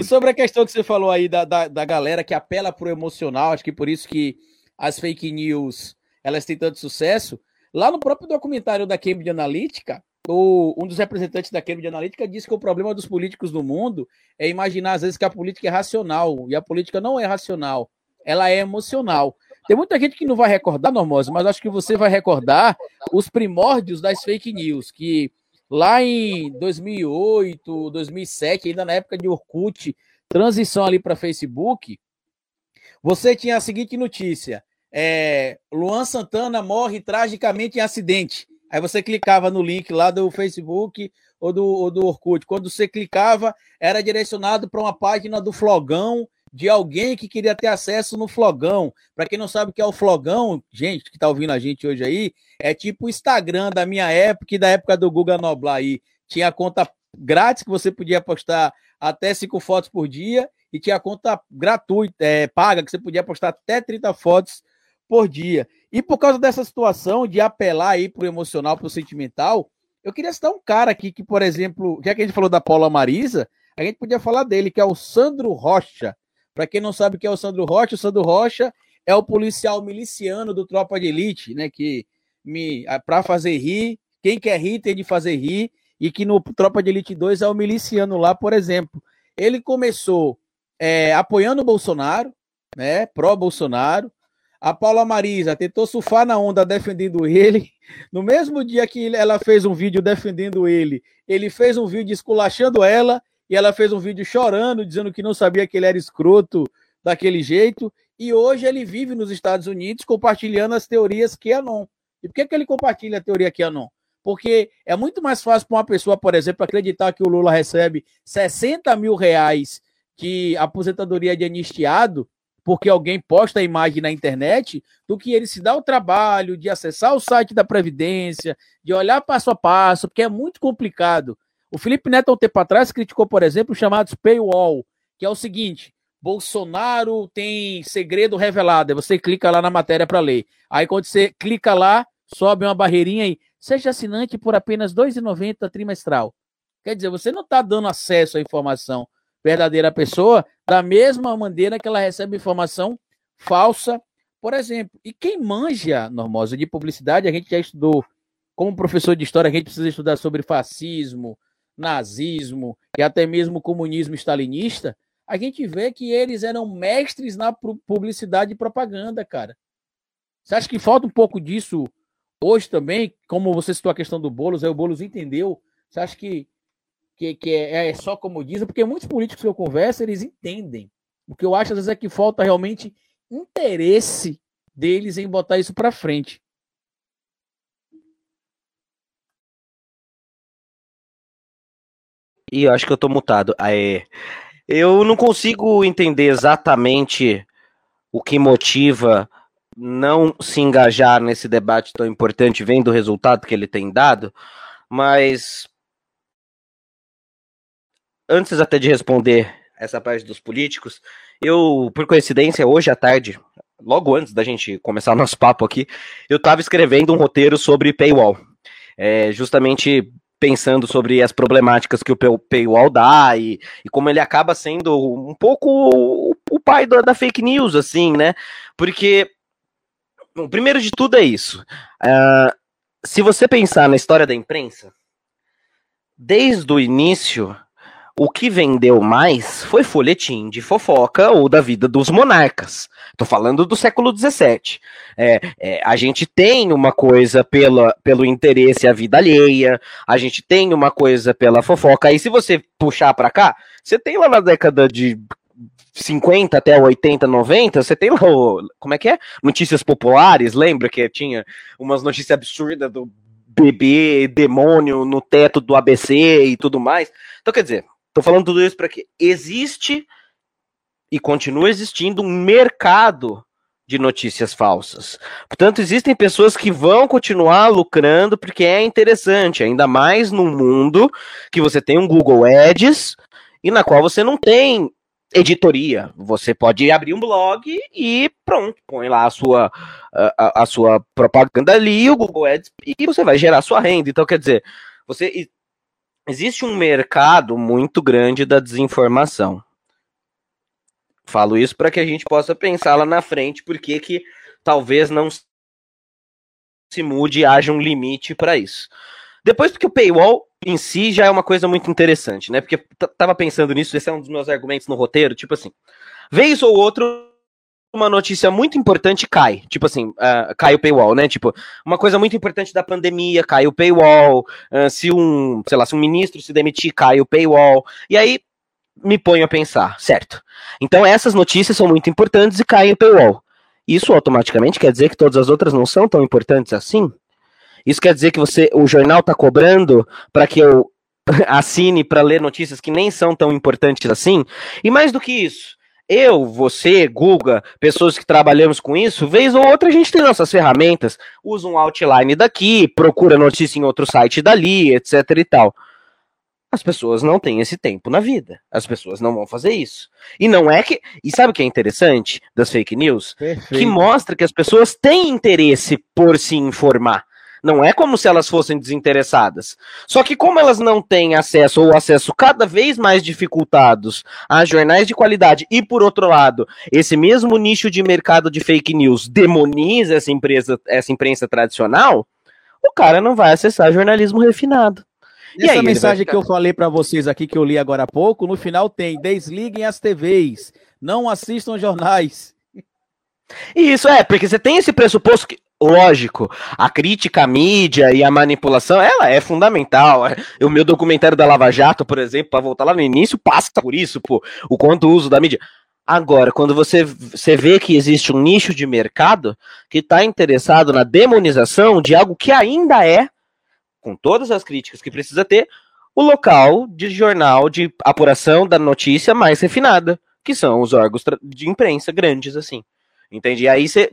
E sobre a questão que você falou aí da, da, da galera que apela pro emocional, acho que por isso que as fake news elas têm tanto sucesso. Lá no próprio documentário da Cambridge Analytica, o, um dos representantes da Cambridge Analytica disse que o problema dos políticos no mundo é imaginar às vezes que a política é racional e a política não é racional, ela é emocional. Tem muita gente que não vai recordar, Normose, mas acho que você vai recordar os primórdios das fake news, que lá em 2008, 2007, ainda na época de Orkut, transição ali para Facebook, você tinha a seguinte notícia: é, Luan Santana morre tragicamente em acidente. Aí você clicava no link lá do Facebook ou do, ou do Orkut. Quando você clicava, era direcionado para uma página do Flogão de alguém que queria ter acesso no Flogão. Para quem não sabe o que é o Flogão, gente que está ouvindo a gente hoje aí, é tipo o Instagram da minha época e da época do Guga Noblar aí. Tinha conta grátis que você podia postar até cinco fotos por dia e tinha conta gratuita, é, paga, que você podia postar até 30 fotos por dia. E por causa dessa situação de apelar aí pro emocional, pro sentimental, eu queria citar um cara aqui que, por exemplo, já que a gente falou da Paula Marisa, a gente podia falar dele, que é o Sandro Rocha. Para quem não sabe o que é o Sandro Rocha, o Sandro Rocha é o policial miliciano do Tropa de Elite, né? Que me para fazer rir, quem quer rir tem de fazer rir, e que no Tropa de Elite 2 é o miliciano lá, por exemplo. Ele começou é, apoiando o Bolsonaro, né? Pró-Bolsonaro. A Paula Marisa tentou surfar na onda defendendo ele. No mesmo dia que ela fez um vídeo defendendo ele, ele fez um vídeo esculachando ela e ela fez um vídeo chorando, dizendo que não sabia que ele era escroto daquele jeito. E hoje ele vive nos Estados Unidos compartilhando as teorias QAnon. E por que, que ele compartilha a teoria QAnon? Porque é muito mais fácil para uma pessoa, por exemplo, acreditar que o Lula recebe 60 mil reais de aposentadoria de anistiado, porque alguém posta a imagem na internet, do que ele se dá o trabalho de acessar o site da Previdência, de olhar passo a passo, porque é muito complicado. O Felipe Neto, um tempo atrás, criticou, por exemplo, os chamados paywall, que é o seguinte: Bolsonaro tem segredo revelado. Aí você clica lá na matéria para ler. Aí quando você clica lá, sobe uma barreirinha aí. Seja assinante por apenas R$ 2,90 trimestral. Quer dizer, você não está dando acesso à informação verdadeira à pessoa da mesma maneira que ela recebe informação falsa, por exemplo. E quem manja, Normosa, de publicidade, a gente já estudou, como professor de história, a gente precisa estudar sobre fascismo, nazismo e até mesmo comunismo stalinista, a gente vê que eles eram mestres na publicidade e propaganda, cara. Você acha que falta um pouco disso hoje também? Como você citou a questão do Boulos, aí o Boulos entendeu. Você acha que, que, que é, é só como dizem? Porque muitos políticos que eu converso, eles entendem. O que eu acho às vezes é que falta realmente interesse deles em botar isso para frente. E eu acho que eu tô mutado. Aê. Eu não consigo entender exatamente o que motiva não se engajar nesse debate tão importante, vendo o resultado que ele tem dado, mas antes até de responder essa parte dos políticos, eu, por coincidência, hoje à tarde, logo antes da gente começar nosso papo aqui, eu estava escrevendo um roteiro sobre paywall. É, justamente pensando sobre as problemáticas que o paywall dá e, e como ele acaba sendo um pouco o, o pai da, da, fake news, assim, né? Porque, bom, primeiro de tudo é isso. Uh, se você pensar na história da imprensa, desde o início, o que vendeu mais foi folhetim de fofoca ou da vida dos monarcas. Estou falando do século XVII. É, é, a gente tem uma coisa pela, pelo interesse à vida alheia, a gente tem uma coisa pela fofoca. Aí, se você puxar para cá, você tem lá na década de 50 até 80, 90, você tem lá como é que é? Notícias populares, lembra que tinha umas notícias absurdas do bebê demônio no teto do ABC e tudo mais. Então, quer dizer, Tô falando tudo isso para que existe e continua existindo um mercado de notícias falsas. Portanto, existem pessoas que vão continuar lucrando porque é interessante, ainda mais num mundo que você tem um Google Ads e na qual você não tem editoria. Você pode abrir um blog e pronto, põe lá a sua, a, a sua propaganda ali, o Google Ads, e você vai gerar sua renda. Então, quer dizer, você existe um mercado muito grande da desinformação. Falo isso para que a gente possa pensar lá na frente, porque que talvez não se mude e haja um limite para isso. Depois, porque o paywall em si já é uma coisa muito interessante, né? Porque tava pensando nisso, esse é um dos meus argumentos no roteiro, tipo assim, vez ou outro uma notícia muito importante cai. Tipo assim, uh, cai o paywall, né? Tipo, uma coisa muito importante da pandemia, cai o paywall. Uh, se um, sei lá, se um ministro se demitir, cai o paywall. E aí me ponho a pensar, certo? Então essas notícias são muito importantes e caem o paywall. Isso automaticamente quer dizer que todas as outras não são tão importantes assim? Isso quer dizer que você, o jornal está cobrando para que eu assine para ler notícias que nem são tão importantes assim? E mais do que isso, eu, você, Guga, pessoas que trabalhamos com isso, vez ou outra a gente tem nossas ferramentas, usa um outline daqui, procura notícia em outro site dali, etc e tal. As pessoas não têm esse tempo na vida. As pessoas não vão fazer isso. E não é que. E sabe o que é interessante das fake news? Perfeito. Que mostra que as pessoas têm interesse por se informar. Não é como se elas fossem desinteressadas. Só que como elas não têm acesso ou acesso cada vez mais dificultados a jornais de qualidade e por outro lado, esse mesmo nicho de mercado de fake news demoniza essa empresa, essa imprensa tradicional, o cara não vai acessar jornalismo refinado. E essa mensagem que eu falei para vocês aqui, que eu li agora há pouco, no final tem: desliguem as TVs, não assistam jornais. Isso é, porque você tem esse pressuposto que lógico, a crítica à mídia e a manipulação, ela é fundamental. O meu documentário da Lava Jato, por exemplo, para voltar lá no início, passa por isso, pô, o quanto uso da mídia. Agora, quando você, você vê que existe um nicho de mercado que está interessado na demonização de algo que ainda é, com todas as críticas que precisa ter, o local de jornal de apuração da notícia mais refinada, que são os órgãos de imprensa grandes, assim. Entende? E aí você.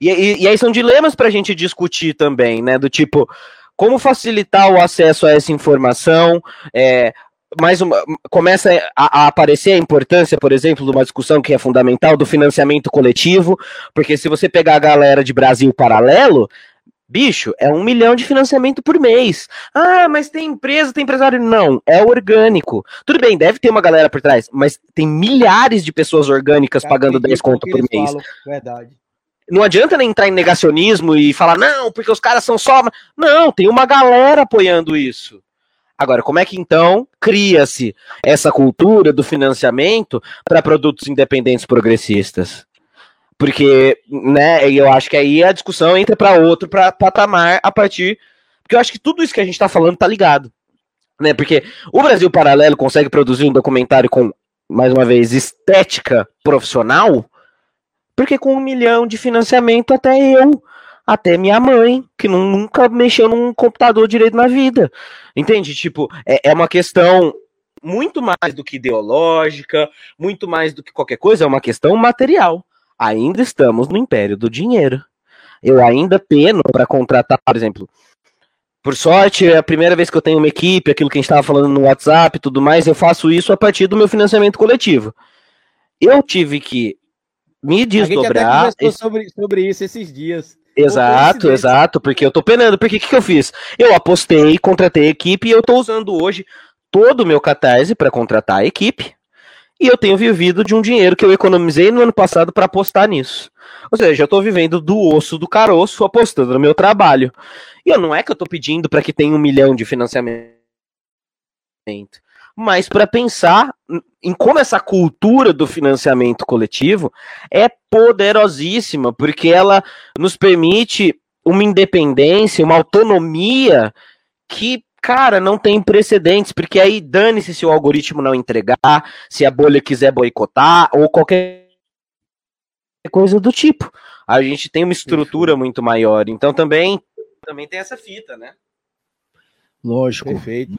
E, e, e, aí são dilemas para a gente discutir também, né? Do tipo, como facilitar o acesso a essa informação? É, mais uma, começa a, a, aparecer a importância, por exemplo, de uma discussão que é fundamental do financiamento coletivo, porque se você pegar a galera de Brasil Paralelo, Bicho, é um milhão de financiamento por mês. Ah, mas tem empresa, tem empresário. Não, é orgânico. Tudo bem, deve ter uma galera por trás, mas tem milhares de pessoas orgânicas pagando 10 conto por mês. Falam, verdade. Não adianta nem entrar em negacionismo e falar, não, porque os caras são só. Não, tem uma galera apoiando isso. Agora, como é que então cria-se essa cultura do financiamento para produtos independentes progressistas? Porque, né, eu acho que aí a discussão entra para outro pra, patamar a partir. Porque eu acho que tudo isso que a gente está falando tá ligado. Né? Porque o Brasil Paralelo consegue produzir um documentário com, mais uma vez, estética profissional, porque com um milhão de financiamento até eu, até minha mãe, que nunca mexeu num computador direito na vida. Entende? Tipo, é, é uma questão muito mais do que ideológica, muito mais do que qualquer coisa, é uma questão material ainda estamos no império do dinheiro. Eu ainda peno para contratar, por exemplo. Por sorte, é a primeira vez que eu tenho uma equipe, aquilo que a gente estava falando no WhatsApp e tudo mais, eu faço isso a partir do meu financiamento coletivo. Eu tive que me desdobrar. A gente até sobre, sobre isso esses dias. Exato, exato, porque eu tô penando. Porque o que, que eu fiz? Eu apostei, contratei a equipe e eu tô usando hoje todo o meu catarse para contratar a equipe. E eu tenho vivido de um dinheiro que eu economizei no ano passado para apostar nisso. Ou seja, eu estou vivendo do osso do caroço, apostando no meu trabalho. E eu, não é que eu estou pedindo para que tenha um milhão de financiamento, mas para pensar em como essa cultura do financiamento coletivo é poderosíssima, porque ela nos permite uma independência, uma autonomia que cara, não tem precedentes, porque aí dane-se se o algoritmo não entregar, se a bolha quiser boicotar, ou qualquer coisa do tipo. A gente tem uma estrutura muito maior, então também, também tem essa fita, né? Lógico. Perfeito.